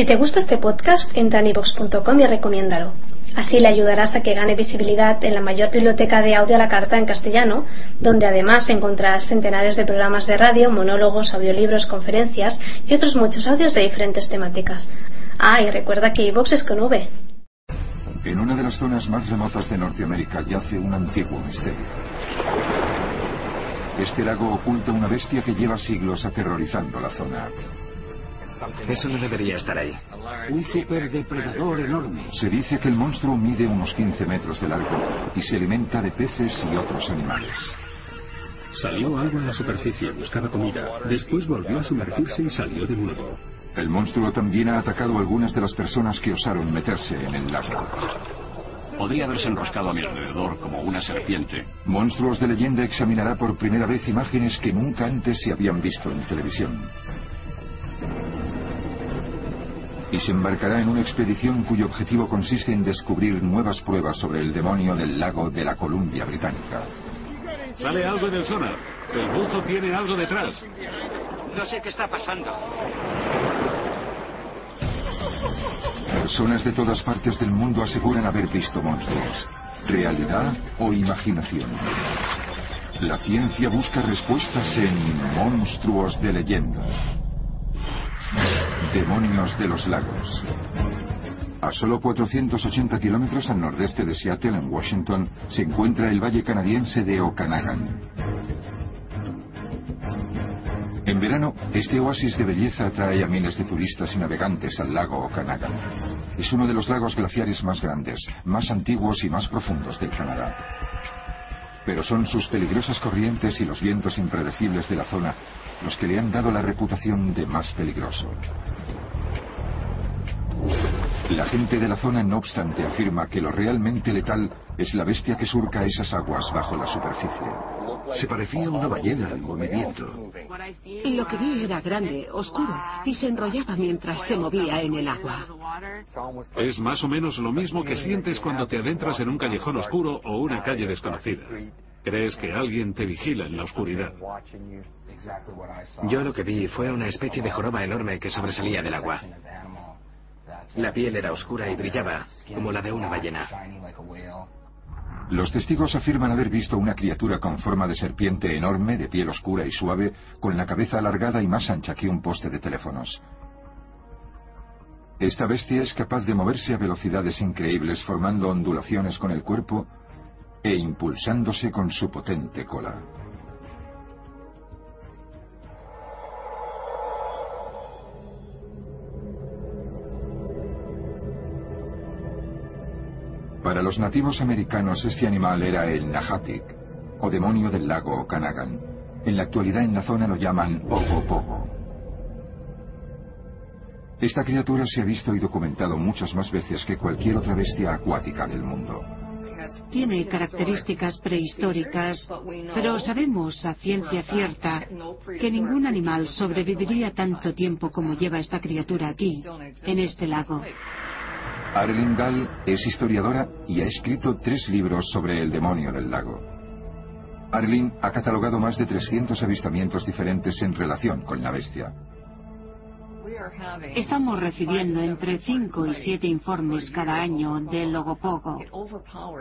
Si te gusta este podcast, entra en ivox.com y recomiéndalo. Así le ayudarás a que gane visibilidad en la mayor biblioteca de audio a la carta en castellano, donde además encontrarás centenares de programas de radio, monólogos, audiolibros, conferencias y otros muchos audios de diferentes temáticas. Ah, y recuerda que iVox es con V. En una de las zonas más remotas de Norteamérica yace un antiguo misterio. Este lago oculta una bestia que lleva siglos aterrorizando la zona. Eso no debería estar ahí. Un superdepredador enorme. Se dice que el monstruo mide unos 15 metros de largo y se alimenta de peces y otros animales. Salió algo en la superficie, buscaba comida. Después volvió a sumergirse y salió de nuevo. El monstruo también ha atacado a algunas de las personas que osaron meterse en el lago. Podría haberse enroscado a mi alrededor como una serpiente. Monstruos de leyenda examinará por primera vez imágenes que nunca antes se habían visto en televisión. Y se embarcará en una expedición cuyo objetivo consiste en descubrir nuevas pruebas sobre el demonio del lago de la Columbia Británica. Sale algo en el sonar. El buzo tiene algo detrás. No sé qué está pasando. Personas de todas partes del mundo aseguran haber visto monstruos. ¿Realidad o imaginación? La ciencia busca respuestas en monstruos de leyenda. Demonios de los lagos. A solo 480 kilómetros al nordeste de Seattle, en Washington, se encuentra el valle canadiense de Okanagan. En verano, este oasis de belleza atrae a miles de turistas y navegantes al lago Okanagan. Es uno de los lagos glaciares más grandes, más antiguos y más profundos del Canadá. Pero son sus peligrosas corrientes y los vientos impredecibles de la zona los que le han dado la reputación de más peligroso. La gente de la zona, no obstante, afirma que lo realmente letal es la bestia que surca esas aguas bajo la superficie. Se parecía a una ballena en movimiento. Lo que vi era grande, oscuro, y se enrollaba mientras se movía en el agua. Es más o menos lo mismo que sientes cuando te adentras en un callejón oscuro o una calle desconocida. Crees que alguien te vigila en la oscuridad. Yo lo que vi fue una especie de joroba enorme que sobresalía del agua. La piel era oscura y brillaba, como la de una ballena. Los testigos afirman haber visto una criatura con forma de serpiente enorme, de piel oscura y suave, con la cabeza alargada y más ancha que un poste de teléfonos. Esta bestia es capaz de moverse a velocidades increíbles formando ondulaciones con el cuerpo e impulsándose con su potente cola. Para los nativos americanos este animal era el Nahatik, o demonio del lago Okanagan. En la actualidad en la zona lo llaman Ogopogo. Esta criatura se ha visto y documentado muchas más veces que cualquier otra bestia acuática del mundo. Tiene características prehistóricas, pero sabemos a ciencia cierta que ningún animal sobreviviría tanto tiempo como lleva esta criatura aquí, en este lago. Arlene Gall es historiadora y ha escrito tres libros sobre el demonio del lago. Arlene ha catalogado más de 300 avistamientos diferentes en relación con la bestia. Estamos recibiendo entre 5 y 7 informes cada año del Logopogo,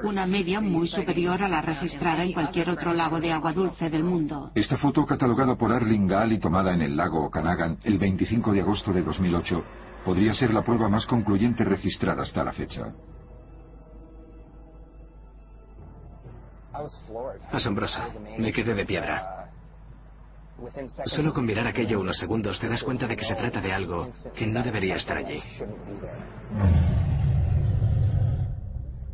una media muy superior a la registrada en cualquier otro lago de agua dulce del mundo. Esta foto catalogada por Arlene Gall y tomada en el lago Okanagan el 25 de agosto de 2008 podría ser la prueba más concluyente registrada hasta la fecha. Asombroso. Me quedé de piedra. Solo con mirar aquello unos segundos te das cuenta de que se trata de algo que no debería estar allí.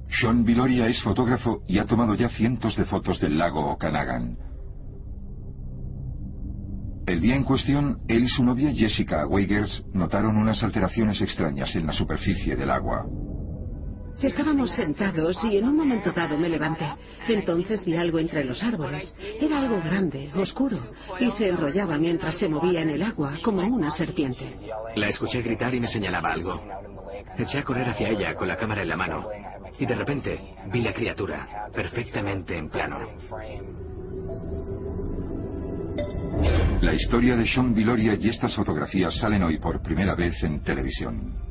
Sean Viloria es fotógrafo y ha tomado ya cientos de fotos del lago Okanagan. El día en cuestión, él y su novia Jessica Weigers notaron unas alteraciones extrañas en la superficie del agua. Estábamos sentados y en un momento dado me levanté. Entonces vi algo entre los árboles. Era algo grande, oscuro, y se enrollaba mientras se movía en el agua como una serpiente. La escuché gritar y me señalaba algo. Eché a correr hacia ella con la cámara en la mano y de repente vi la criatura perfectamente en plano. La historia de Sean Viloria y estas fotografías salen hoy por primera vez en televisión.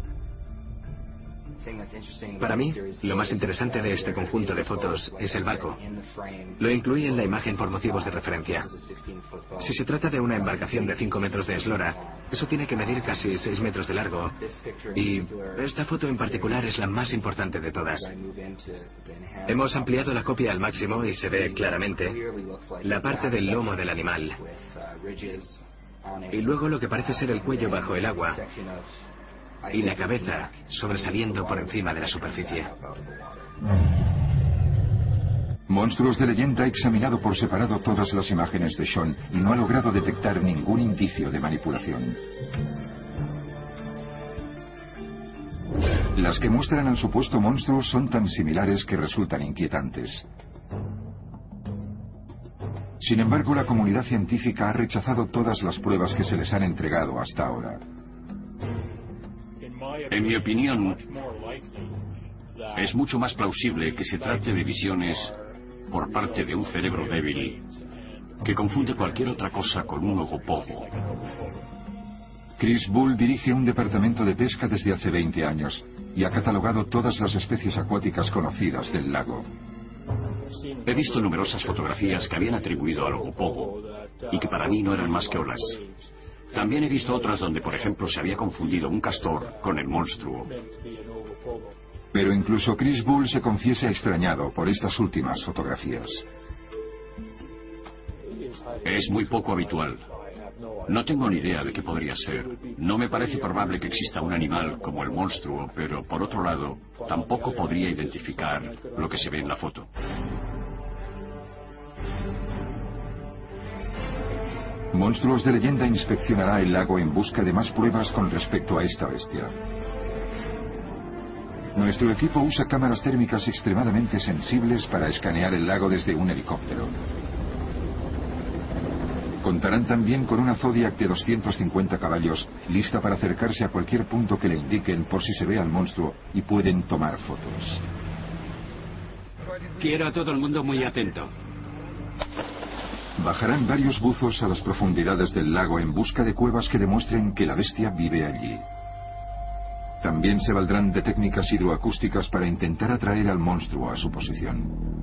Para mí, lo más interesante de este conjunto de fotos es el barco. Lo incluí en la imagen por motivos de referencia. Si se trata de una embarcación de 5 metros de eslora, eso tiene que medir casi 6 metros de largo. Y esta foto en particular es la más importante de todas. Hemos ampliado la copia al máximo y se ve claramente la parte del lomo del animal. Y luego lo que parece ser el cuello bajo el agua y la cabeza sobresaliendo por encima de la superficie. Monstruos de Leyenda ha examinado por separado todas las imágenes de Sean y no ha logrado detectar ningún indicio de manipulación. Las que muestran al supuesto monstruo son tan similares que resultan inquietantes. Sin embargo, la comunidad científica ha rechazado todas las pruebas que se les han entregado hasta ahora. En mi opinión, es mucho más plausible que se trate de visiones por parte de un cerebro débil que confunde cualquier otra cosa con un ogopogo. Chris Bull dirige un departamento de pesca desde hace 20 años y ha catalogado todas las especies acuáticas conocidas del lago. He visto numerosas fotografías que habían atribuido al ogopogo y que para mí no eran más que olas. También he visto otras donde, por ejemplo, se había confundido un castor con el monstruo. Pero incluso Chris Bull se confiesa extrañado por estas últimas fotografías. Es muy poco habitual. No tengo ni idea de qué podría ser. No me parece probable que exista un animal como el monstruo, pero por otro lado, tampoco podría identificar lo que se ve en la foto. Monstruos de leyenda inspeccionará el lago en busca de más pruebas con respecto a esta bestia. Nuestro equipo usa cámaras térmicas extremadamente sensibles para escanear el lago desde un helicóptero. Contarán también con una Zodiac de 250 caballos, lista para acercarse a cualquier punto que le indiquen por si se ve al monstruo y pueden tomar fotos. Quiero a todo el mundo muy atento. Bajarán varios buzos a las profundidades del lago en busca de cuevas que demuestren que la bestia vive allí. También se valdrán de técnicas hidroacústicas para intentar atraer al monstruo a su posición.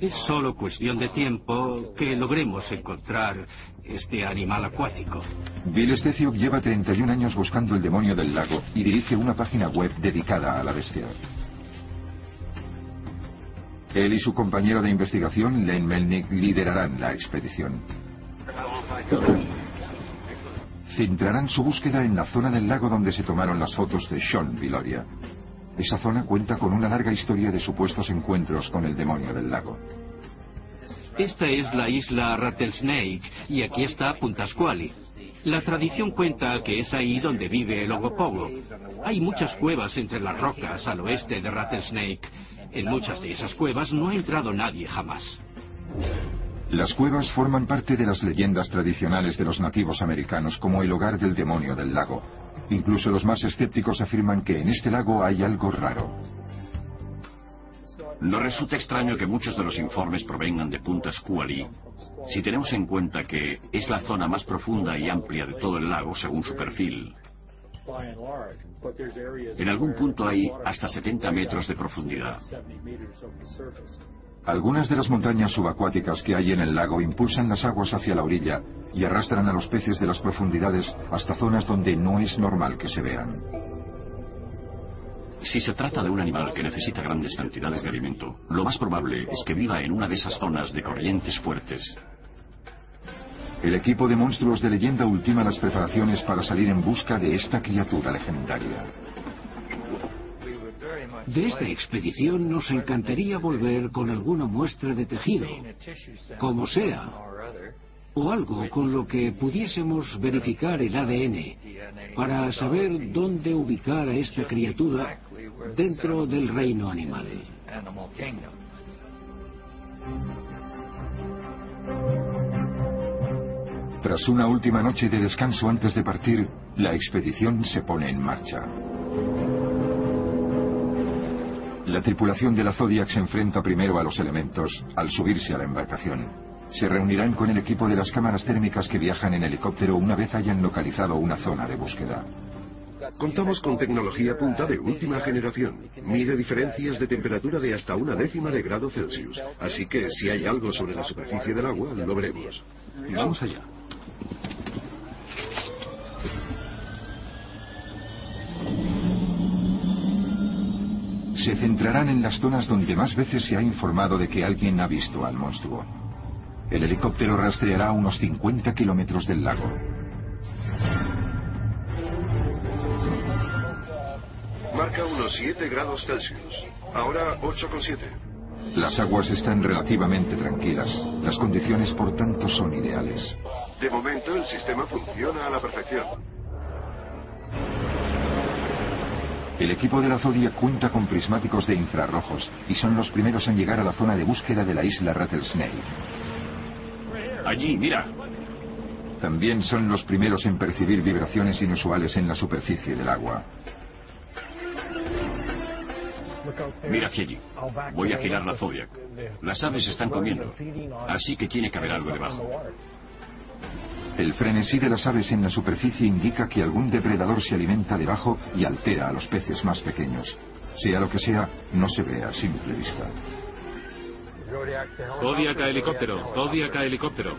Es solo cuestión de tiempo que logremos encontrar este animal acuático. Bill Steciuk lleva 31 años buscando el demonio del lago y dirige una página web dedicada a la bestia. Él y su compañero de investigación, Len Melnick, liderarán la expedición. Centrarán su búsqueda en la zona del lago donde se tomaron las fotos de Sean Viloria. Esa zona cuenta con una larga historia de supuestos encuentros con el demonio del lago. Esta es la isla Rattlesnake y aquí está Puntasquali. La tradición cuenta que es ahí donde vive el Ogopogo. Hay muchas cuevas entre las rocas al oeste de Rattlesnake. En muchas de esas cuevas no ha entrado nadie jamás. Las cuevas forman parte de las leyendas tradicionales de los nativos americanos como el hogar del demonio del lago. Incluso los más escépticos afirman que en este lago hay algo raro. No resulta extraño que muchos de los informes provengan de Punta Squally, si tenemos en cuenta que es la zona más profunda y amplia de todo el lago según su perfil. En algún punto hay hasta 70 metros de profundidad. Algunas de las montañas subacuáticas que hay en el lago impulsan las aguas hacia la orilla y arrastran a los peces de las profundidades hasta zonas donde no es normal que se vean. Si se trata de un animal que necesita grandes cantidades de alimento, lo más probable es que viva en una de esas zonas de corrientes fuertes. El equipo de monstruos de leyenda ultima las preparaciones para salir en busca de esta criatura legendaria. De esta expedición nos encantaría volver con alguna muestra de tejido, como sea, o algo con lo que pudiésemos verificar el ADN para saber dónde ubicar a esta criatura dentro del reino animal. Tras una última noche de descanso antes de partir, la expedición se pone en marcha. La tripulación de la Zodiac se enfrenta primero a los elementos al subirse a la embarcación. Se reunirán con el equipo de las cámaras térmicas que viajan en helicóptero una vez hayan localizado una zona de búsqueda. Contamos con tecnología punta de última generación. Mide diferencias de temperatura de hasta una décima de grado Celsius. Así que si hay algo sobre la superficie del agua, lo veremos. Vamos allá. Se centrarán en las zonas donde más veces se ha informado de que alguien ha visto al monstruo. El helicóptero rastreará unos 50 kilómetros del lago. Marca unos 7 grados Celsius. Ahora 8,7. Las aguas están relativamente tranquilas. Las condiciones, por tanto, son ideales. De momento el sistema funciona a la perfección. El equipo de la Zodiac cuenta con prismáticos de infrarrojos y son los primeros en llegar a la zona de búsqueda de la isla Rattlesnake. Allí, mira. También son los primeros en percibir vibraciones inusuales en la superficie del agua. Mira hacia allí. Voy a girar la Zodiac. Las aves están comiendo, así que tiene que haber algo debajo. El frenesí de las aves en la superficie indica que algún depredador se alimenta debajo y altera a los peces más pequeños. Sea lo que sea, no se ve a simple vista. Zodiac a helicóptero, Zodiac a helicóptero.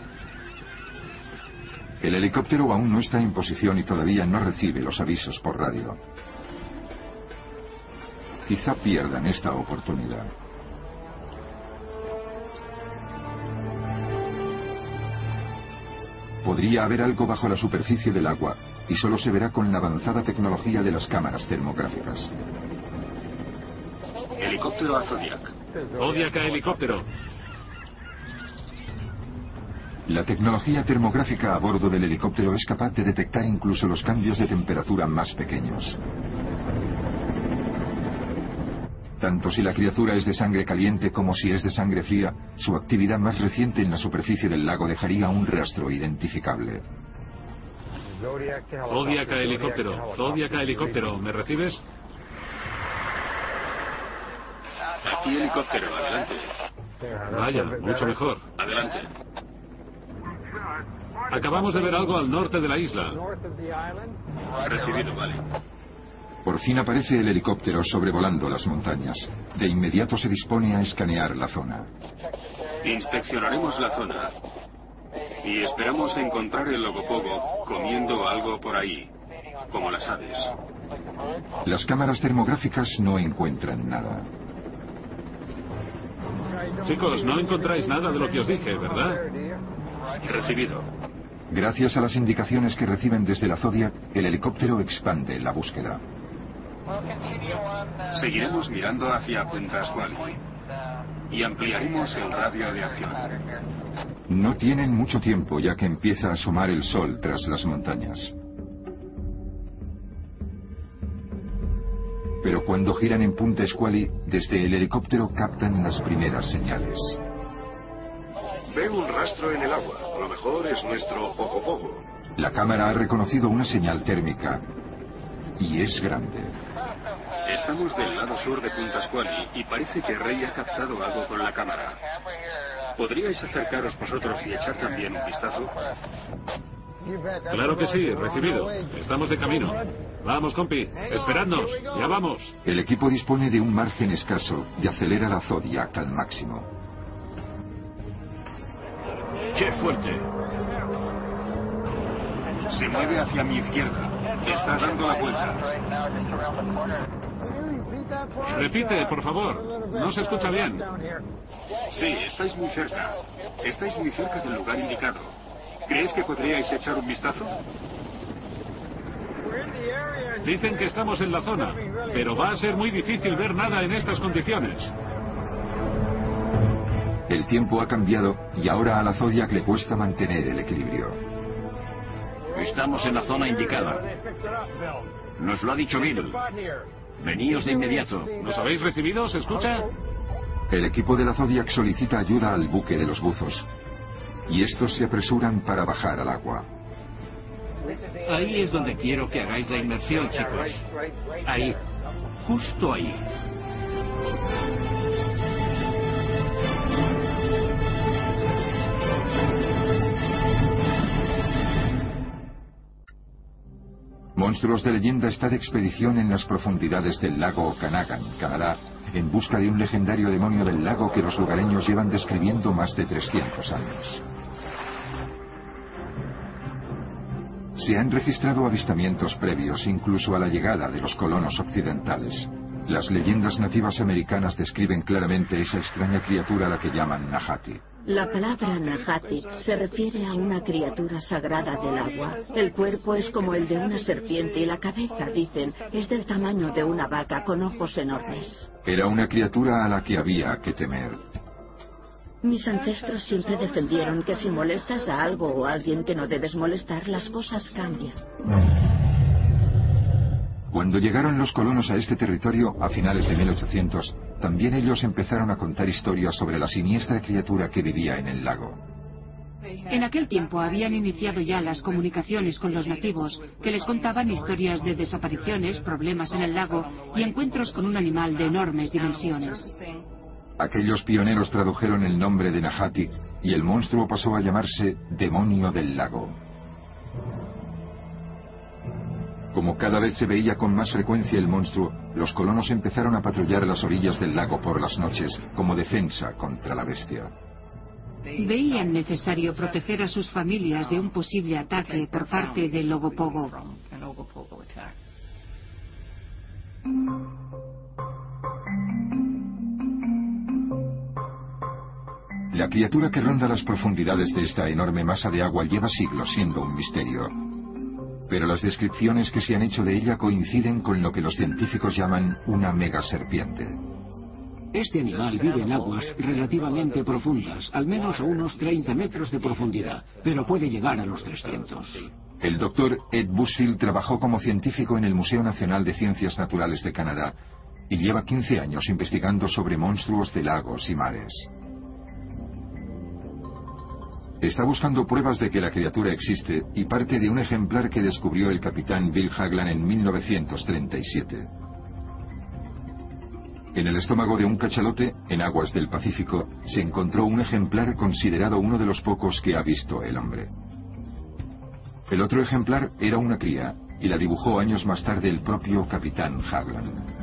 El helicóptero aún no está en posición y todavía no recibe los avisos por radio. Quizá pierdan esta oportunidad. Podría haber algo bajo la superficie del agua y solo se verá con la avanzada tecnología de las cámaras termográficas. Helicóptero a Zodiac. Zodiac a helicóptero. La tecnología termográfica a bordo del helicóptero es capaz de detectar incluso los cambios de temperatura más pequeños. Tanto si la criatura es de sangre caliente como si es de sangre fría, su actividad más reciente en la superficie del lago dejaría un rastro identificable. Zodiac a helicóptero, Zodiac a helicóptero. ¿Me recibes? Aquí helicóptero, adelante. Vaya, mucho mejor. Adelante. Acabamos de ver algo al norte de la isla. Recibido, vale. Por fin aparece el helicóptero sobrevolando las montañas. De inmediato se dispone a escanear la zona. Inspeccionaremos la zona y esperamos encontrar el logopogo comiendo algo por ahí, como las aves. Las cámaras termográficas no encuentran nada. Chicos, no encontráis nada de lo que os dije, ¿verdad? Recibido. Gracias a las indicaciones que reciben desde la Zodiac, el helicóptero expande la búsqueda. Seguiremos mirando hacia Punta Squally y ampliaremos el radio de acción. No tienen mucho tiempo ya que empieza a asomar el sol tras las montañas. Pero cuando giran en Punta Squally, desde el helicóptero captan las primeras señales. Veo un rastro en el agua. A lo mejor es nuestro Ogopogo. La cámara ha reconocido una señal térmica y es grande. Estamos del lado sur de Punta Squally y parece que Rey ha captado algo con la cámara. ¿Podríais acercaros vosotros y echar también un vistazo? Claro que sí, recibido. Estamos de camino. Vamos, compi. Esperadnos. Ya vamos. El equipo dispone de un margen escaso y acelera la Zodiac al máximo. ¡Qué fuerte! Se mueve hacia mi izquierda. Está dando la vuelta. Repite, por favor. No se escucha bien. Sí, estáis muy cerca. Estáis muy cerca del lugar indicado. ¿Creéis que podríais echar un vistazo? Dicen que estamos en la zona, pero va a ser muy difícil ver nada en estas condiciones. El tiempo ha cambiado y ahora a la Zodiac le cuesta mantener el equilibrio. Estamos en la zona indicada. Nos lo ha dicho Bill. Veníos de inmediato. ¿Nos habéis recibido? ¿Se escucha? El equipo de la Zodiac solicita ayuda al buque de los buzos. Y estos se apresuran para bajar al agua. Ahí es donde quiero que hagáis la inmersión, chicos. Ahí. Justo ahí. Monstruos de leyenda está de expedición en las profundidades del lago Okanagan, Canadá, en busca de un legendario demonio del lago que los lugareños llevan describiendo más de 300 años. Se han registrado avistamientos previos incluso a la llegada de los colonos occidentales. Las leyendas nativas americanas describen claramente esa extraña criatura a la que llaman Nahati. La palabra Nahati se refiere a una criatura sagrada del agua. El cuerpo es como el de una serpiente y la cabeza, dicen, es del tamaño de una vaca con ojos enormes. Era una criatura a la que había que temer. Mis ancestros siempre defendieron que si molestas a algo o a alguien que no debes molestar, las cosas cambian. Cuando llegaron los colonos a este territorio a finales de 1800, también ellos empezaron a contar historias sobre la siniestra criatura que vivía en el lago. En aquel tiempo habían iniciado ya las comunicaciones con los nativos, que les contaban historias de desapariciones, problemas en el lago y encuentros con un animal de enormes dimensiones. Aquellos pioneros tradujeron el nombre de Nahati y el monstruo pasó a llamarse Demonio del Lago. Como cada vez se veía con más frecuencia el monstruo, los colonos empezaron a patrullar las orillas del lago por las noches como defensa contra la bestia. Veían necesario proteger a sus familias de un posible ataque por parte del Logopogo. La criatura que ronda las profundidades de esta enorme masa de agua lleva siglos siendo un misterio. Pero las descripciones que se han hecho de ella coinciden con lo que los científicos llaman una megaserpiente. Este animal vive en aguas relativamente profundas, al menos a unos 30 metros de profundidad, pero puede llegar a los 300. El doctor Ed Busfield trabajó como científico en el Museo Nacional de Ciencias Naturales de Canadá y lleva 15 años investigando sobre monstruos de lagos y mares. Está buscando pruebas de que la criatura existe y parte de un ejemplar que descubrió el capitán Bill Hagland en 1937. En el estómago de un cachalote, en aguas del Pacífico, se encontró un ejemplar considerado uno de los pocos que ha visto el hombre. El otro ejemplar era una cría y la dibujó años más tarde el propio capitán Hagland.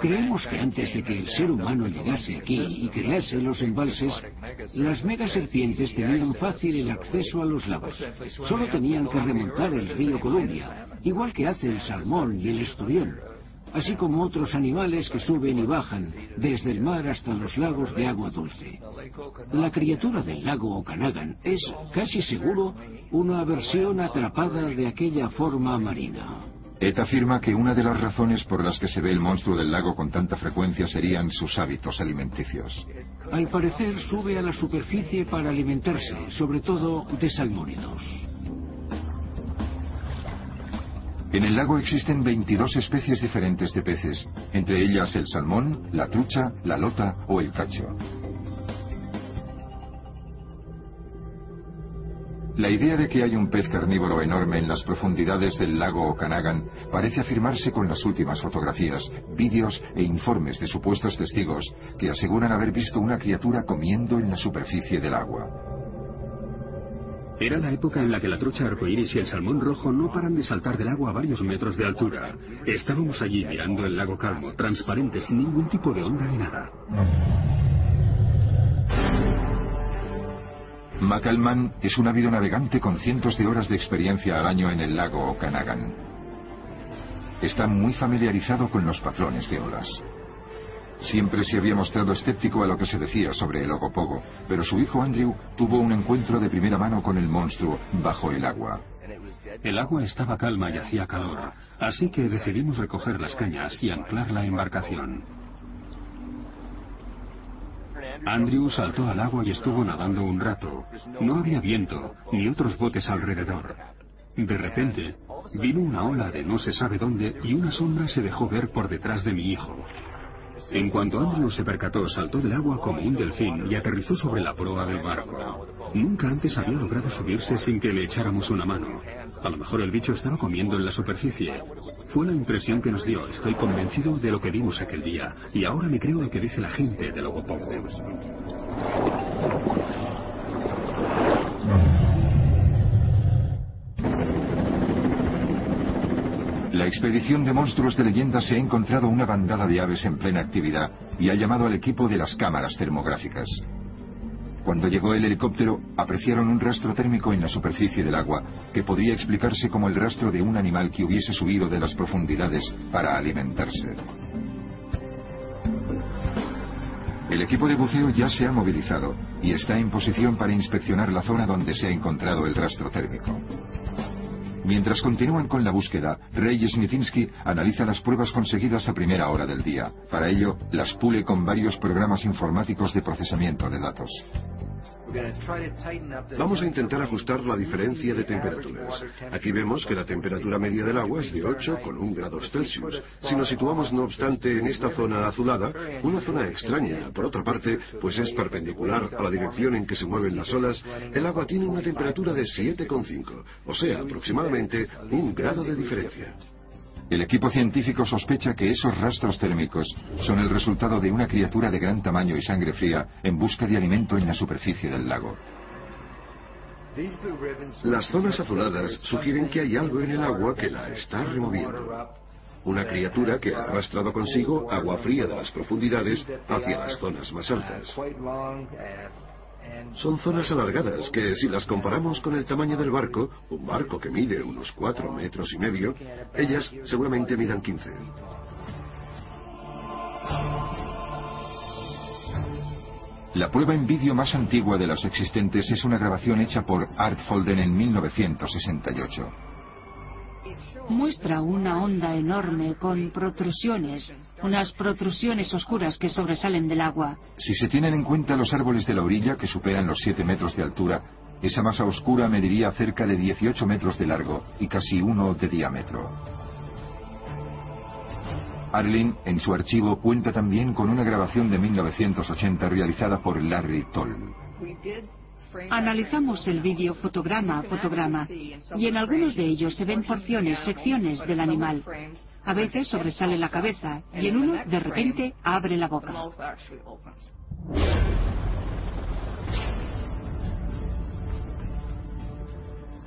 Creemos que antes de que el ser humano llegase aquí y crease los embalses, las megaserpientes tenían fácil el acceso a los lagos. Solo tenían que remontar el río Columbia, igual que hace el salmón y el esturión, así como otros animales que suben y bajan desde el mar hasta los lagos de agua dulce. La criatura del lago Okanagan es, casi seguro, una versión atrapada de aquella forma marina. Ed afirma que una de las razones por las que se ve el monstruo del lago con tanta frecuencia serían sus hábitos alimenticios. Al parecer sube a la superficie para alimentarse, sobre todo de salmónidos. En el lago existen 22 especies diferentes de peces, entre ellas el salmón, la trucha, la lota o el cacho. La idea de que hay un pez carnívoro enorme en las profundidades del lago Okanagan parece afirmarse con las últimas fotografías, vídeos e informes de supuestos testigos que aseguran haber visto una criatura comiendo en la superficie del agua. Era la época en la que la trucha arcoíris y el salmón rojo no paran de saltar del agua a varios metros de altura. Estábamos allí mirando el lago calmo, transparente, sin ningún tipo de onda ni nada. McAlman es un ávido navegante con cientos de horas de experiencia al año en el lago Okanagan. Está muy familiarizado con los patrones de olas. Siempre se había mostrado escéptico a lo que se decía sobre el Ogopogo, pero su hijo Andrew tuvo un encuentro de primera mano con el monstruo bajo el agua. El agua estaba calma y hacía calor, así que decidimos recoger las cañas y anclar la embarcación. Andrew saltó al agua y estuvo nadando un rato. No había viento, ni otros botes alrededor. De repente, vino una ola de no se sabe dónde y una sombra se dejó ver por detrás de mi hijo. En cuanto Andrew se percató, saltó del agua como un delfín y aterrizó sobre la proa del barco. Nunca antes había logrado subirse sin que le echáramos una mano. A lo mejor el bicho estaba comiendo en la superficie. Fue la impresión que nos dio. Estoy convencido de lo que vimos aquel día. Y ahora me creo lo que dice la gente de Logopogo. La expedición de monstruos de leyenda se ha encontrado una bandada de aves en plena actividad y ha llamado al equipo de las cámaras termográficas. Cuando llegó el helicóptero, apreciaron un rastro térmico en la superficie del agua, que podría explicarse como el rastro de un animal que hubiese subido de las profundidades para alimentarse. El equipo de buceo ya se ha movilizado y está en posición para inspeccionar la zona donde se ha encontrado el rastro térmico. Mientras continúan con la búsqueda, Rey Smithinsky analiza las pruebas conseguidas a primera hora del día. Para ello, las pule con varios programas informáticos de procesamiento de datos. Vamos a intentar ajustar la diferencia de temperaturas. Aquí vemos que la temperatura media del agua es de 8 con 1 grados Celsius. Si nos situamos, no obstante, en esta zona azulada, una zona extraña, por otra parte, pues es perpendicular a la dirección en que se mueven las olas, el agua tiene una temperatura de 7,5, o sea, aproximadamente un grado de diferencia. El equipo científico sospecha que esos rastros térmicos son el resultado de una criatura de gran tamaño y sangre fría en busca de alimento en la superficie del lago. Las zonas azuladas sugieren que hay algo en el agua que la está removiendo. Una criatura que ha arrastrado consigo agua fría de las profundidades hacia las zonas más altas. Son zonas alargadas que si las comparamos con el tamaño del barco, un barco que mide unos 4 metros y medio, ellas seguramente midan 15. La prueba en vídeo más antigua de las existentes es una grabación hecha por Art Folden en 1968 muestra una onda enorme con protrusiones, unas protrusiones oscuras que sobresalen del agua. Si se tienen en cuenta los árboles de la orilla que superan los 7 metros de altura, esa masa oscura mediría cerca de 18 metros de largo y casi uno de diámetro. Arlene, en su archivo, cuenta también con una grabación de 1980 realizada por Larry Toll. Analizamos el vídeo fotograma a fotograma y en algunos de ellos se ven porciones, secciones del animal. A veces sobresale la cabeza y en uno, de repente, abre la boca.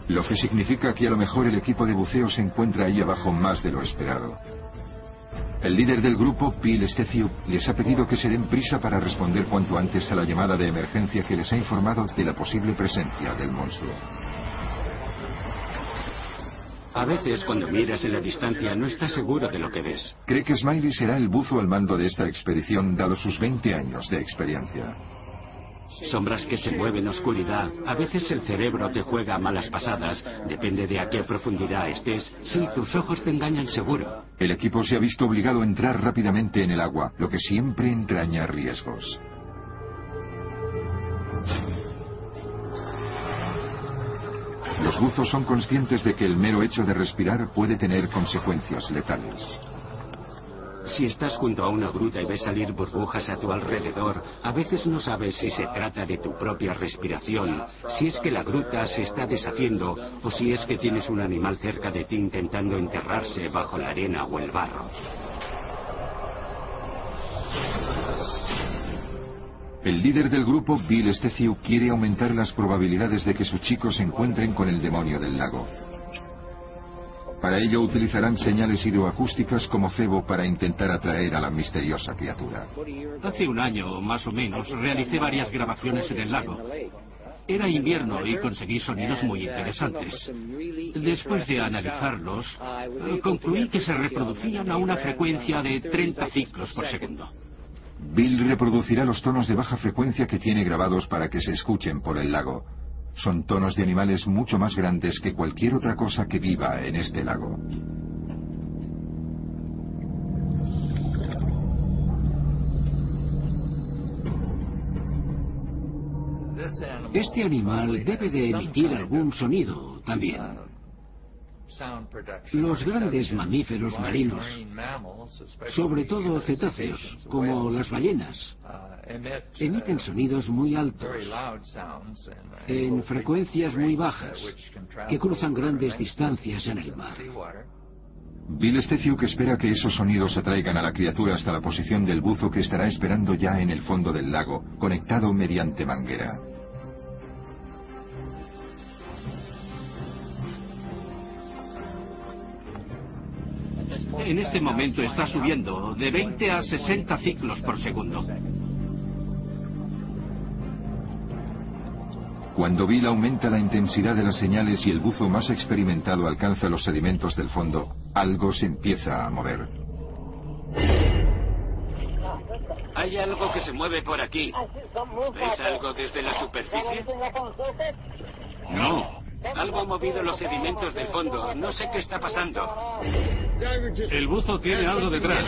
Lo que significa que a lo mejor el equipo de buceo se encuentra ahí abajo más de lo esperado. El líder del grupo, Bill Steciuk, les ha pedido que se den prisa para responder cuanto antes a la llamada de emergencia que les ha informado de la posible presencia del monstruo. A veces, cuando miras en la distancia, no estás seguro de lo que ves. Cree que Smiley será el buzo al mando de esta expedición, dado sus 20 años de experiencia. Sombras que se mueven en oscuridad. A veces el cerebro te juega malas pasadas. Depende de a qué profundidad estés. Sí, tus ojos te engañan seguro. El equipo se ha visto obligado a entrar rápidamente en el agua, lo que siempre entraña riesgos. Los buzos son conscientes de que el mero hecho de respirar puede tener consecuencias letales. Si estás junto a una gruta y ves salir burbujas a tu alrededor, a veces no sabes si se trata de tu propia respiración, si es que la gruta se está deshaciendo o si es que tienes un animal cerca de ti intentando enterrarse bajo la arena o el barro. El líder del grupo, Bill Steciu, quiere aumentar las probabilidades de que sus chicos se encuentren con el demonio del lago. Para ello utilizarán señales hidroacústicas como cebo para intentar atraer a la misteriosa criatura. Hace un año, más o menos, realicé varias grabaciones en el lago. Era invierno y conseguí sonidos muy interesantes. Después de analizarlos, concluí que se reproducían a una frecuencia de 30 ciclos por segundo. Bill reproducirá los tonos de baja frecuencia que tiene grabados para que se escuchen por el lago. Son tonos de animales mucho más grandes que cualquier otra cosa que viva en este lago. Este animal debe de emitir algún sonido también. Los grandes mamíferos marinos, sobre todo cetáceos, como las ballenas, emiten sonidos muy altos, en frecuencias muy bajas, que cruzan grandes distancias en el mar. Bill Steciuk espera que esos sonidos atraigan a la criatura hasta la posición del buzo que estará esperando ya en el fondo del lago, conectado mediante manguera. En este momento está subiendo de 20 a 60 ciclos por segundo. Cuando Bill aumenta la intensidad de las señales y el buzo más experimentado alcanza los sedimentos del fondo, algo se empieza a mover. Hay algo que se mueve por aquí. ¿Ves algo desde la superficie? No. Algo ha movido los sedimentos del fondo. No sé qué está pasando. El buzo tiene algo detrás.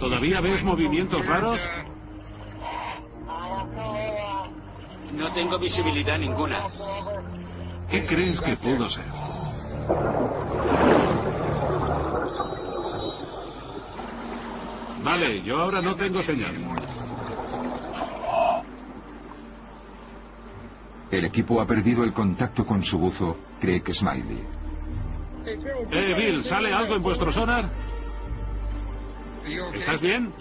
¿Todavía ves movimientos raros? No tengo visibilidad ninguna. ¿Qué crees que pudo ser? Vale, yo ahora no tengo señal. El equipo ha perdido el contacto con su buzo, cree que Smiley. Eh, Bill, ¿sale algo en vuestro sonar? ¿Estás bien?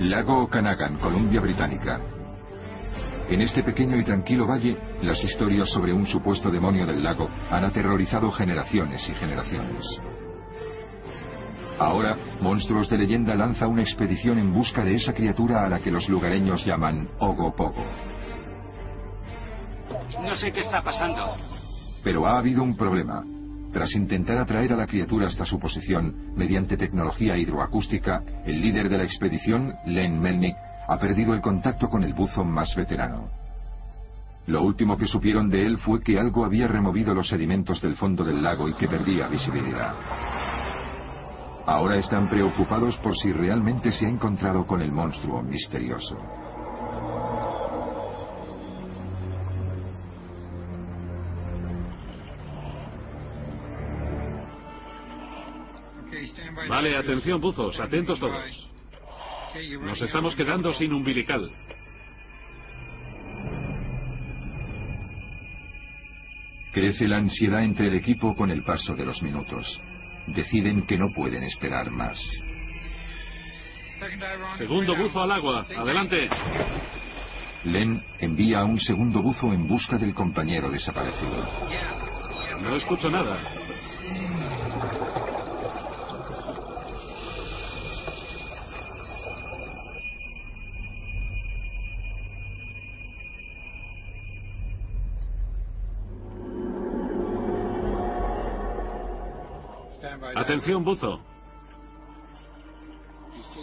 Lago Okanagan, Columbia Británica. En este pequeño y tranquilo valle, las historias sobre un supuesto demonio del lago han aterrorizado generaciones y generaciones. Ahora, Monstruos de Leyenda lanza una expedición en busca de esa criatura a la que los lugareños llaman Ogo Pogo. No sé qué está pasando. Pero ha habido un problema. Tras intentar atraer a la criatura hasta su posición mediante tecnología hidroacústica, el líder de la expedición, Len Melnick, ha perdido el contacto con el buzo más veterano. Lo último que supieron de él fue que algo había removido los sedimentos del fondo del lago y que perdía visibilidad. Ahora están preocupados por si realmente se ha encontrado con el monstruo misterioso. Vale, atención, buzos, atentos todos. Nos estamos quedando sin umbilical. Crece la ansiedad entre el equipo con el paso de los minutos. Deciden que no pueden esperar más. Segundo buzo al agua. Adelante. Len envía a un segundo buzo en busca del compañero desaparecido. No escucho nada. Atención, buzo.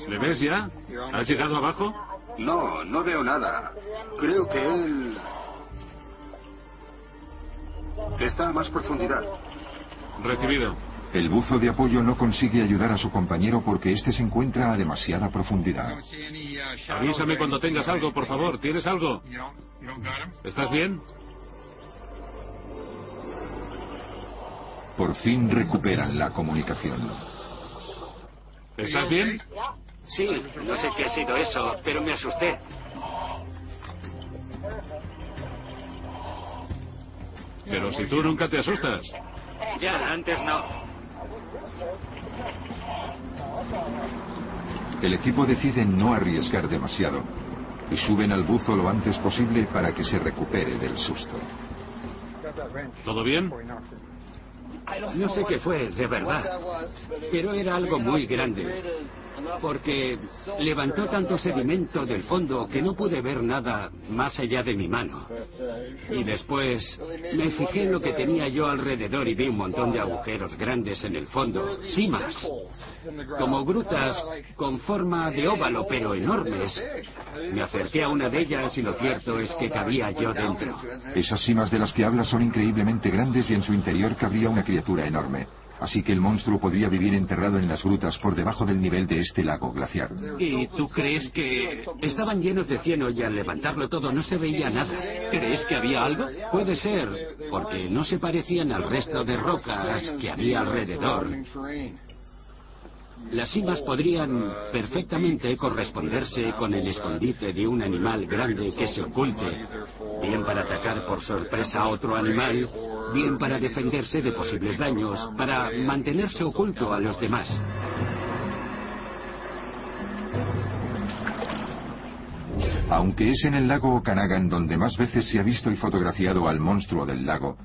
¿Le ves ya? ¿Has llegado abajo? No, no veo nada. Creo que él... Está a más profundidad. Recibido. El buzo de apoyo no consigue ayudar a su compañero porque éste se encuentra a demasiada profundidad. Avísame cuando tengas algo, por favor. ¿Tienes algo? ¿Estás bien? Por fin recuperan la comunicación. ¿Estás bien? Sí, no sé qué ha sido eso, pero me asusté. Pero si tú nunca te asustas. Ya, antes no. El equipo decide no arriesgar demasiado y suben al buzo lo antes posible para que se recupere del susto. ¿Todo bien? No sé qué fue, de verdad. Pero era algo muy grande. Porque levantó tanto sedimento del fondo que no pude ver nada más allá de mi mano. Y después me fijé en lo que tenía yo alrededor y vi un montón de agujeros grandes en el fondo. Sí más. Como grutas con forma de óvalo, pero enormes. Me acerqué a una de ellas y lo cierto es que cabía yo dentro. Esas simas de las que habla son increíblemente grandes y en su interior cabría una criatura enorme. Así que el monstruo podría vivir enterrado en las grutas por debajo del nivel de este lago glaciar. ¿Y tú crees que estaban llenos de cieno y al levantarlo todo no se veía nada? ¿Crees que había algo? Puede ser, porque no se parecían al resto de rocas que había alrededor. Las cimas podrían perfectamente corresponderse con el escondite de un animal grande que se oculte, bien para atacar por sorpresa a otro animal, bien para defenderse de posibles daños, para mantenerse oculto a los demás. Aunque es en el lago Okanagan donde más veces se ha visto y fotografiado al monstruo del lago,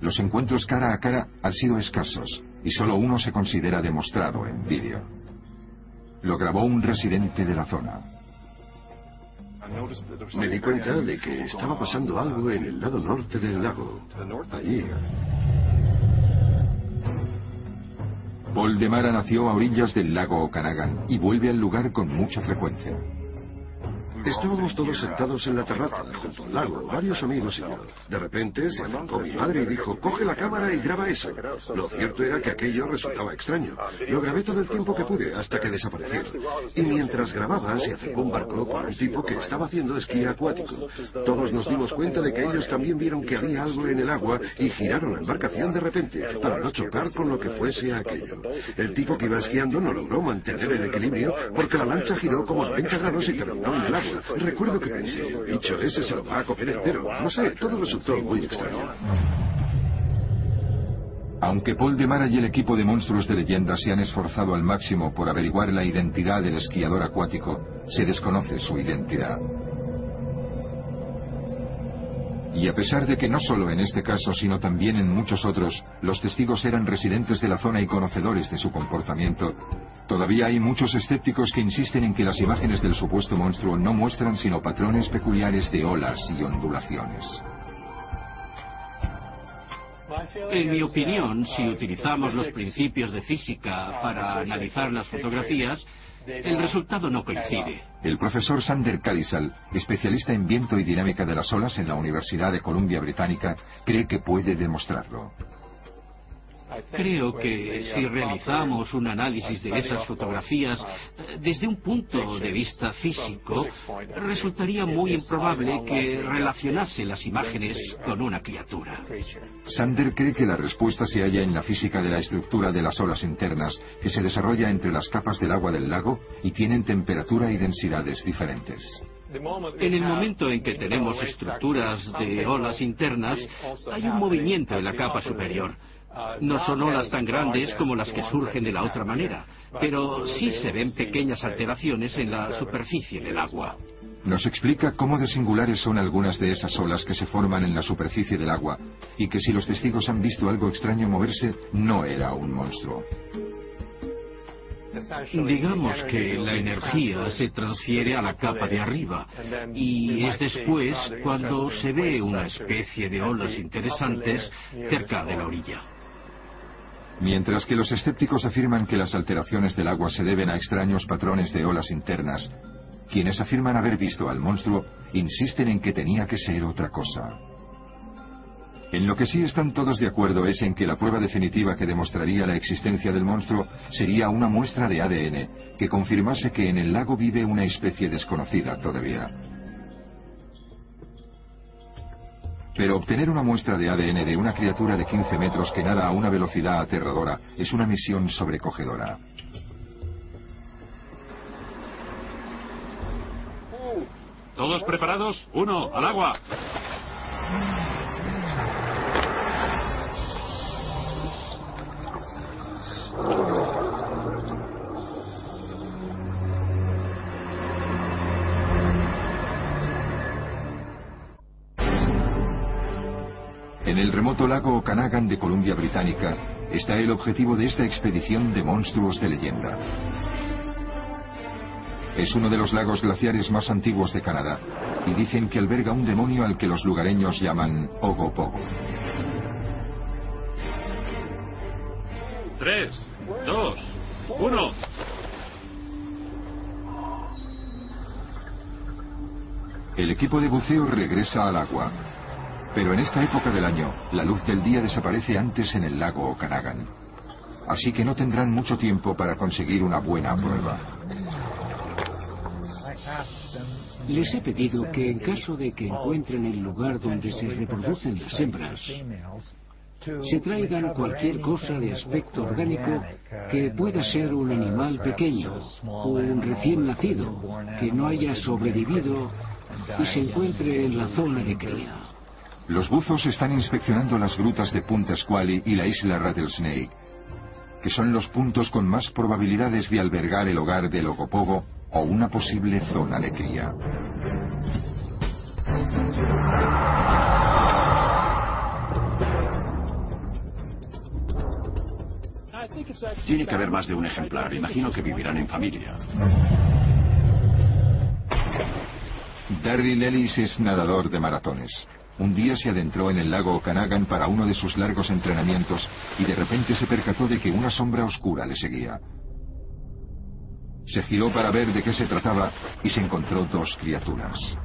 los encuentros cara a cara han sido escasos y solo uno se considera demostrado en vídeo. Lo grabó un residente de la zona. Me di cuenta de que estaba pasando algo en el lado norte del lago. Allí. Paul de Mara nació a orillas del lago Okanagan y vuelve al lugar con mucha frecuencia. Estábamos todos sentados en la terraza, junto al lago, varios amigos y yo. De repente se acercó mi madre y dijo, coge la cámara y graba eso. Lo cierto era que aquello resultaba extraño. Lo grabé todo el tiempo que pude, hasta que desapareció. Y mientras grababa, se acercó un barco con un tipo que estaba haciendo esquí acuático. Todos nos dimos cuenta de que ellos también vieron que había algo en el agua y giraron la embarcación de repente, para no chocar con lo que fuese aquello. El tipo que iba esquiando no logró mantener el equilibrio porque la lancha giró como 90 grados y terminó en el agua. Recuerdo que pensé, dicho ese se lo va a comer. No sé, todo resultó muy extraño. Aunque Paul de Mara y el equipo de monstruos de leyenda se han esforzado al máximo por averiguar la identidad del esquiador acuático, se desconoce su identidad. Y a pesar de que no solo en este caso, sino también en muchos otros, los testigos eran residentes de la zona y conocedores de su comportamiento, todavía hay muchos escépticos que insisten en que las imágenes del supuesto monstruo no muestran sino patrones peculiares de olas y ondulaciones. En mi opinión, si utilizamos los principios de física para analizar las fotografías, el resultado no coincide. El profesor Sander Kalisal, especialista en viento y dinámica de las olas en la Universidad de Columbia Británica, cree que puede demostrarlo. Creo que si realizamos un análisis de esas fotografías eh, desde un punto de vista físico, resultaría muy improbable que relacionase las imágenes con una criatura. Sander cree que la respuesta se halla en la física de la estructura de las olas internas, que se desarrolla entre las capas del agua del lago y tienen temperatura y densidades diferentes. En el momento en que tenemos estructuras de olas internas, hay un movimiento en la capa superior. No son olas tan grandes como las que surgen de la otra manera, pero sí se ven pequeñas alteraciones en la superficie del agua. Nos explica cómo de singulares son algunas de esas olas que se forman en la superficie del agua y que si los testigos han visto algo extraño moverse, no era un monstruo. Digamos que la energía se transfiere a la capa de arriba y es después cuando se ve una especie de olas interesantes cerca de la orilla. Mientras que los escépticos afirman que las alteraciones del agua se deben a extraños patrones de olas internas, quienes afirman haber visto al monstruo insisten en que tenía que ser otra cosa. En lo que sí están todos de acuerdo es en que la prueba definitiva que demostraría la existencia del monstruo sería una muestra de ADN que confirmase que en el lago vive una especie desconocida todavía. Pero obtener una muestra de ADN de una criatura de 15 metros que nada a una velocidad aterradora es una misión sobrecogedora. ¿Todos preparados? Uno, al agua. Remoto lago Okanagan de Columbia Británica está el objetivo de esta expedición de monstruos de leyenda. Es uno de los lagos glaciares más antiguos de Canadá y dicen que alberga un demonio al que los lugareños llaman Ogopogo. Tres, dos, uno. El equipo de buceo regresa al agua, pero en esta época del año, la luz del día desaparece antes en el lago Okanagan. así que no tendrán mucho tiempo para conseguir una buena prueba. Les he pedido que en caso de que encuentren el lugar donde se reproducen las hembras, se traigan cualquier cosa de aspecto orgánico que pueda ser un animal pequeño, un recién nacido, que no haya sobrevivido y se encuentre en la zona de cría. Los buzos están inspeccionando las grutas de Punta Squally y la isla Rattlesnake, que son los puntos con más probabilidades de albergar el hogar del ogopogo o una posible zona de cría. Tiene que haber más de un ejemplar. Imagino que vivirán en familia. Darryl Ellis es nadador de maratones. Un día se adentró en el lago Okanagan para uno de sus largos entrenamientos y de repente se percató de que una sombra oscura le seguía. Se giró para ver de qué se trataba y se encontró dos criaturas.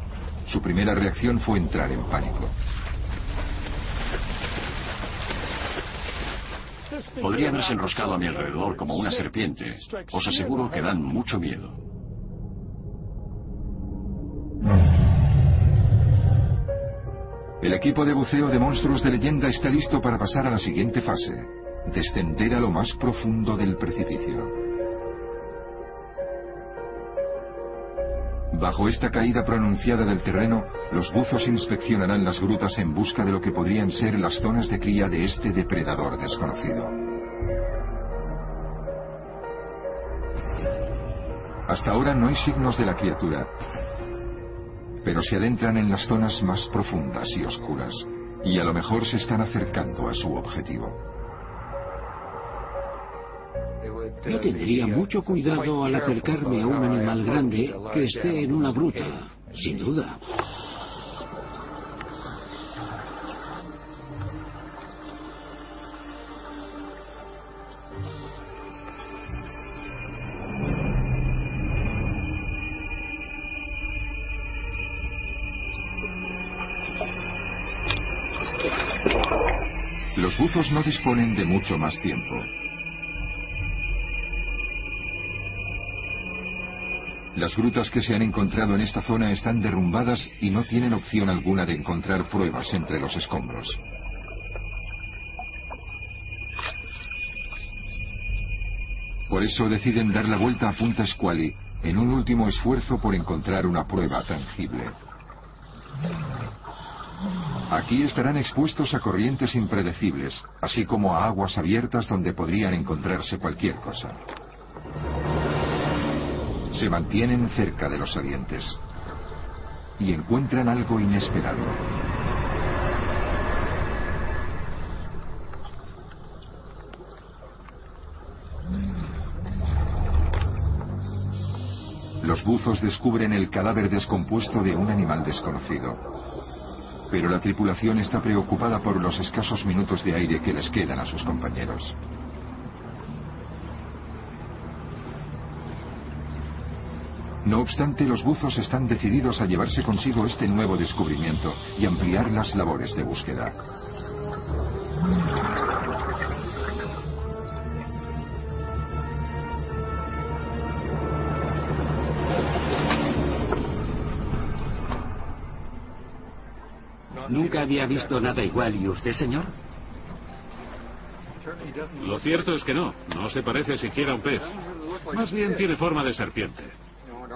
Su primera reacción fue entrar en pánico. Podría haberse enroscado a mi alrededor como una serpiente. Os aseguro que dan mucho miedo. El equipo de buceo de monstruos de leyenda está listo para pasar a la siguiente fase, descender a lo más profundo del precipicio. Bajo esta caída pronunciada del terreno, los buzos inspeccionarán las grutas en busca de lo que podrían ser las zonas de cría de este depredador desconocido. Hasta ahora no hay signos de la criatura, pero se adentran en las zonas más profundas y oscuras, y a lo mejor se están acercando a su objetivo. Yo tendría mucho cuidado al acercarme a un animal grande que esté en una gruta, sin duda. No disponen de mucho más tiempo. Las grutas que se han encontrado en esta zona están derrumbadas y no tienen opción alguna de encontrar pruebas entre los escombros. Por eso deciden dar la vuelta a Punta Squally en un último esfuerzo por encontrar una prueba tangible. Aquí estarán expuestos a corrientes impredecibles, así como a aguas abiertas donde podrían encontrarse cualquier cosa. Se mantienen cerca de los salientes y encuentran algo inesperado. Los buzos descubren el cadáver descompuesto de un animal desconocido. Pero la tripulación está preocupada por los escasos minutos de aire que les quedan a sus compañeros. No obstante, los buzos están decididos a llevarse consigo este nuevo descubrimiento y ampliar las labores de búsqueda. Nunca había visto nada igual. ¿Y usted, señor? Lo cierto es que no. No se parece siquiera a un pez. Más bien tiene forma de serpiente.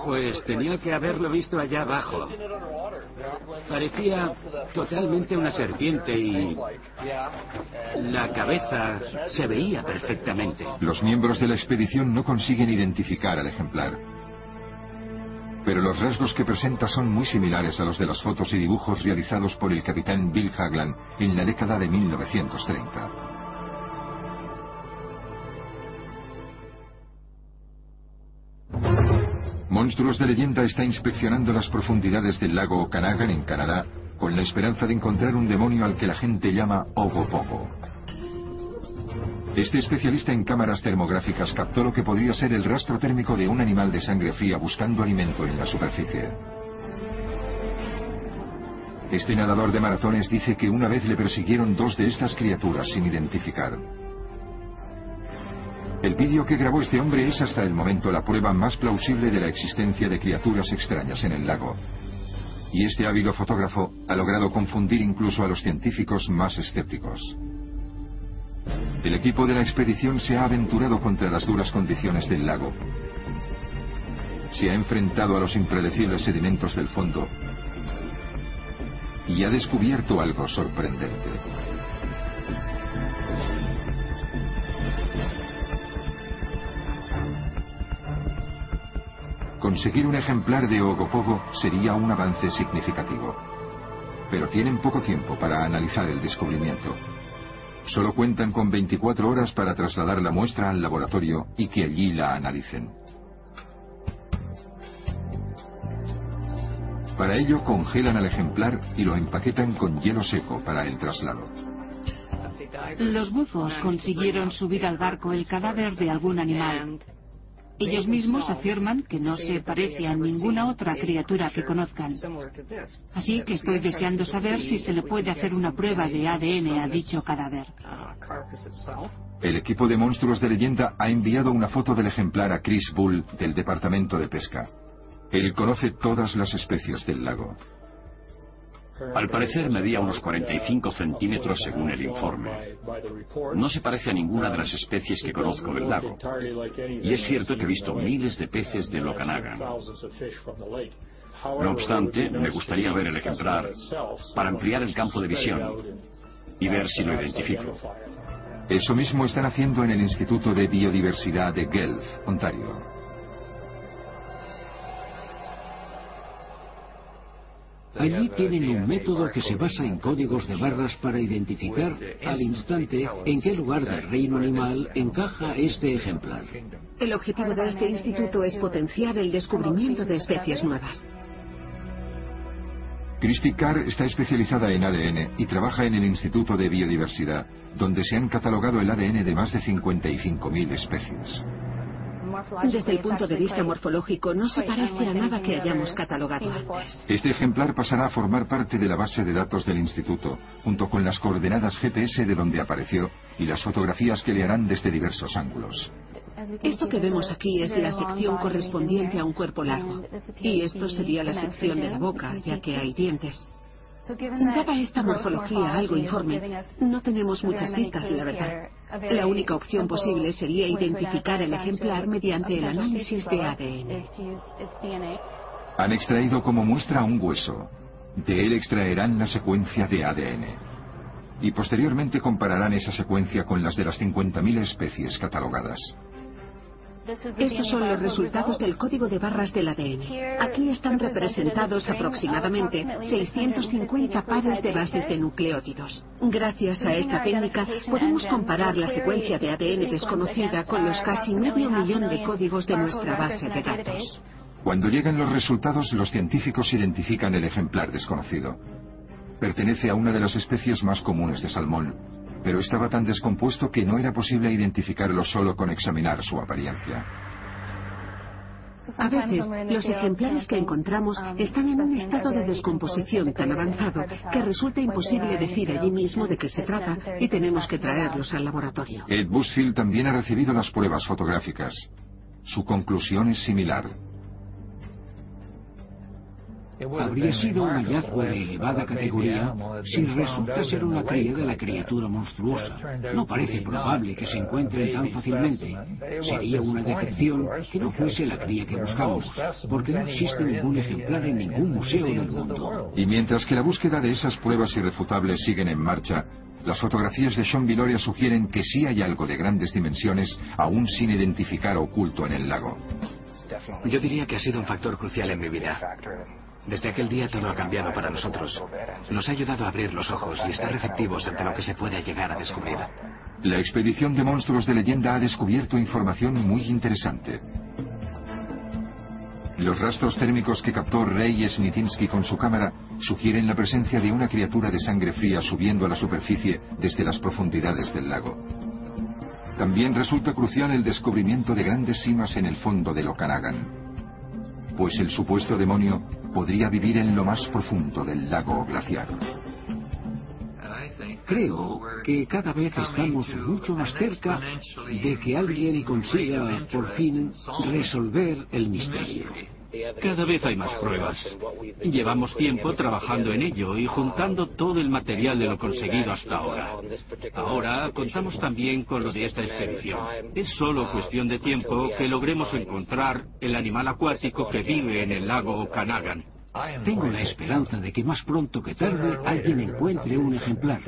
Pues tenía que haberlo visto allá abajo. Parecía totalmente una serpiente y la cabeza se veía perfectamente. Los miembros de la expedición no consiguen identificar al ejemplar. Pero los rasgos que presenta son muy similares a los de las fotos y dibujos realizados por el capitán Bill Hagland en la década de 1930. Monstruos de Leyenda está inspeccionando las profundidades del lago Okanagan en Canadá con la esperanza de encontrar un demonio al que la gente llama Ogopogo. Este especialista en cámaras termográficas captó lo que podría ser el rastro térmico de un animal de sangre fría buscando alimento en la superficie. Este nadador de maratones dice que una vez le persiguieron dos de estas criaturas sin identificar. El vídeo que grabó este hombre es hasta el momento la prueba más plausible de la existencia de criaturas extrañas en el lago. Y este ávido fotógrafo ha logrado confundir incluso a los científicos más escépticos. El equipo de la expedición se ha aventurado contra las duras condiciones del lago. Se ha enfrentado a los impredecibles sedimentos del fondo y ha descubierto algo sorprendente. Conseguir un ejemplar de Ogopogo sería un avance significativo. Pero tienen poco tiempo para analizar el descubrimiento. Solo cuentan con 24 horas para trasladar la muestra al laboratorio y que allí la analicen. Para ello congelan al ejemplar y lo empaquetan con hielo seco para el traslado. Los buzos consiguieron subir al barco el cadáver de algún animal. Ellos mismos afirman que no se parece a ninguna otra criatura que conozcan. Así que estoy deseando saber si se le puede hacer una prueba de ADN a dicho cadáver. El equipo de monstruos de leyenda ha enviado una foto del ejemplar a Chris Bull del Departamento de Pesca. Él conoce todas las especies del lago. Al parecer medía unos 45 centímetros según el informe. No se parece a ninguna de las especies que conozco del lago. Y es cierto que he visto miles de peces de Lokanagan. No obstante, me gustaría ver el ejemplar para ampliar el campo de visión y ver si lo identifico. Eso mismo están haciendo en el Instituto de Biodiversidad de Guelph, Ontario. Allí tienen un método que se basa en códigos de barras para identificar al instante en qué lugar del reino animal encaja este ejemplar. El objetivo de este instituto es potenciar el descubrimiento de especies nuevas. Christy Carr está especializada en ADN y trabaja en el Instituto de Biodiversidad, donde se han catalogado el ADN de más de 55.000 especies. Desde el punto de vista morfológico, no se parece a nada que hayamos catalogado antes. Este ejemplar pasará a formar parte de la base de datos del instituto, junto con las coordenadas GPS de donde apareció y las fotografías que le harán desde diversos ángulos. Esto que vemos aquí es la sección correspondiente a un cuerpo largo. Y esto sería la sección de la boca, ya que hay dientes. Dada esta morfología algo informe, no tenemos muchas pistas, la verdad. La única opción posible sería identificar el ejemplar mediante el análisis de ADN. Han extraído como muestra un hueso. De él extraerán la secuencia de ADN. Y posteriormente compararán esa secuencia con las de las 50.000 especies catalogadas. Estos son los resultados del código de barras del ADN. Aquí están representados aproximadamente 650 pares de bases de nucleótidos. Gracias a esta técnica podemos comparar la secuencia de ADN desconocida con los casi medio millón de códigos de nuestra base de datos. Cuando llegan los resultados, los científicos identifican el ejemplar desconocido. Pertenece a una de las especies más comunes de salmón, pero estaba tan descompuesto que no era posible identificarlo solo con examinar su apariencia. A veces, los ejemplares que encontramos están en un estado de descomposición tan avanzado que resulta imposible decir allí mismo de qué se trata y tenemos que traerlos al laboratorio. Ed Busfield también ha recibido las pruebas fotográficas. Su conclusión es similar. Habría sido un hallazgo de elevada categoría si resulta ser una cría de la criatura monstruosa. No parece probable que se encuentren tan fácilmente. Sería una decepción que no fuese la cría que buscamos, porque no existe ningún ejemplar en ningún museo del mundo. Y mientras que la búsqueda de esas pruebas irrefutables siguen en marcha, las fotografías de Sean Viloria sugieren que sí hay algo de grandes dimensiones aún sin identificar oculto en el lago. Yo diría que ha sido un factor crucial en mi vida. Desde aquel día todo ha cambiado para nosotros. Nos ha ayudado a abrir los ojos y estar receptivos ante lo que se puede llegar a descubrir. La expedición de monstruos de leyenda ha descubierto información muy interesante. Los rastros térmicos que captó Rey Snitinsky con su cámara sugieren la presencia de una criatura de sangre fría subiendo a la superficie desde las profundidades del lago. También resulta crucial el descubrimiento de grandes cimas en el fondo del Okanagan pues el supuesto demonio podría vivir en lo más profundo del lago glaciar. Creo que cada vez estamos mucho más cerca de que alguien consiga por fin resolver el misterio. Cada vez hay más pruebas. Llevamos tiempo trabajando en ello y juntando todo el material de lo conseguido hasta ahora. Ahora contamos también con lo de esta expedición. Es solo cuestión de tiempo que logremos encontrar el animal acuático que vive en el lago Okanagan. Tengo la esperanza de que más pronto que tarde alguien encuentre un ejemplar.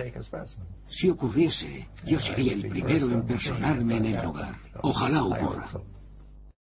Si ocurriese, yo sería el primero en personarme en el lugar. Ojalá ocurra.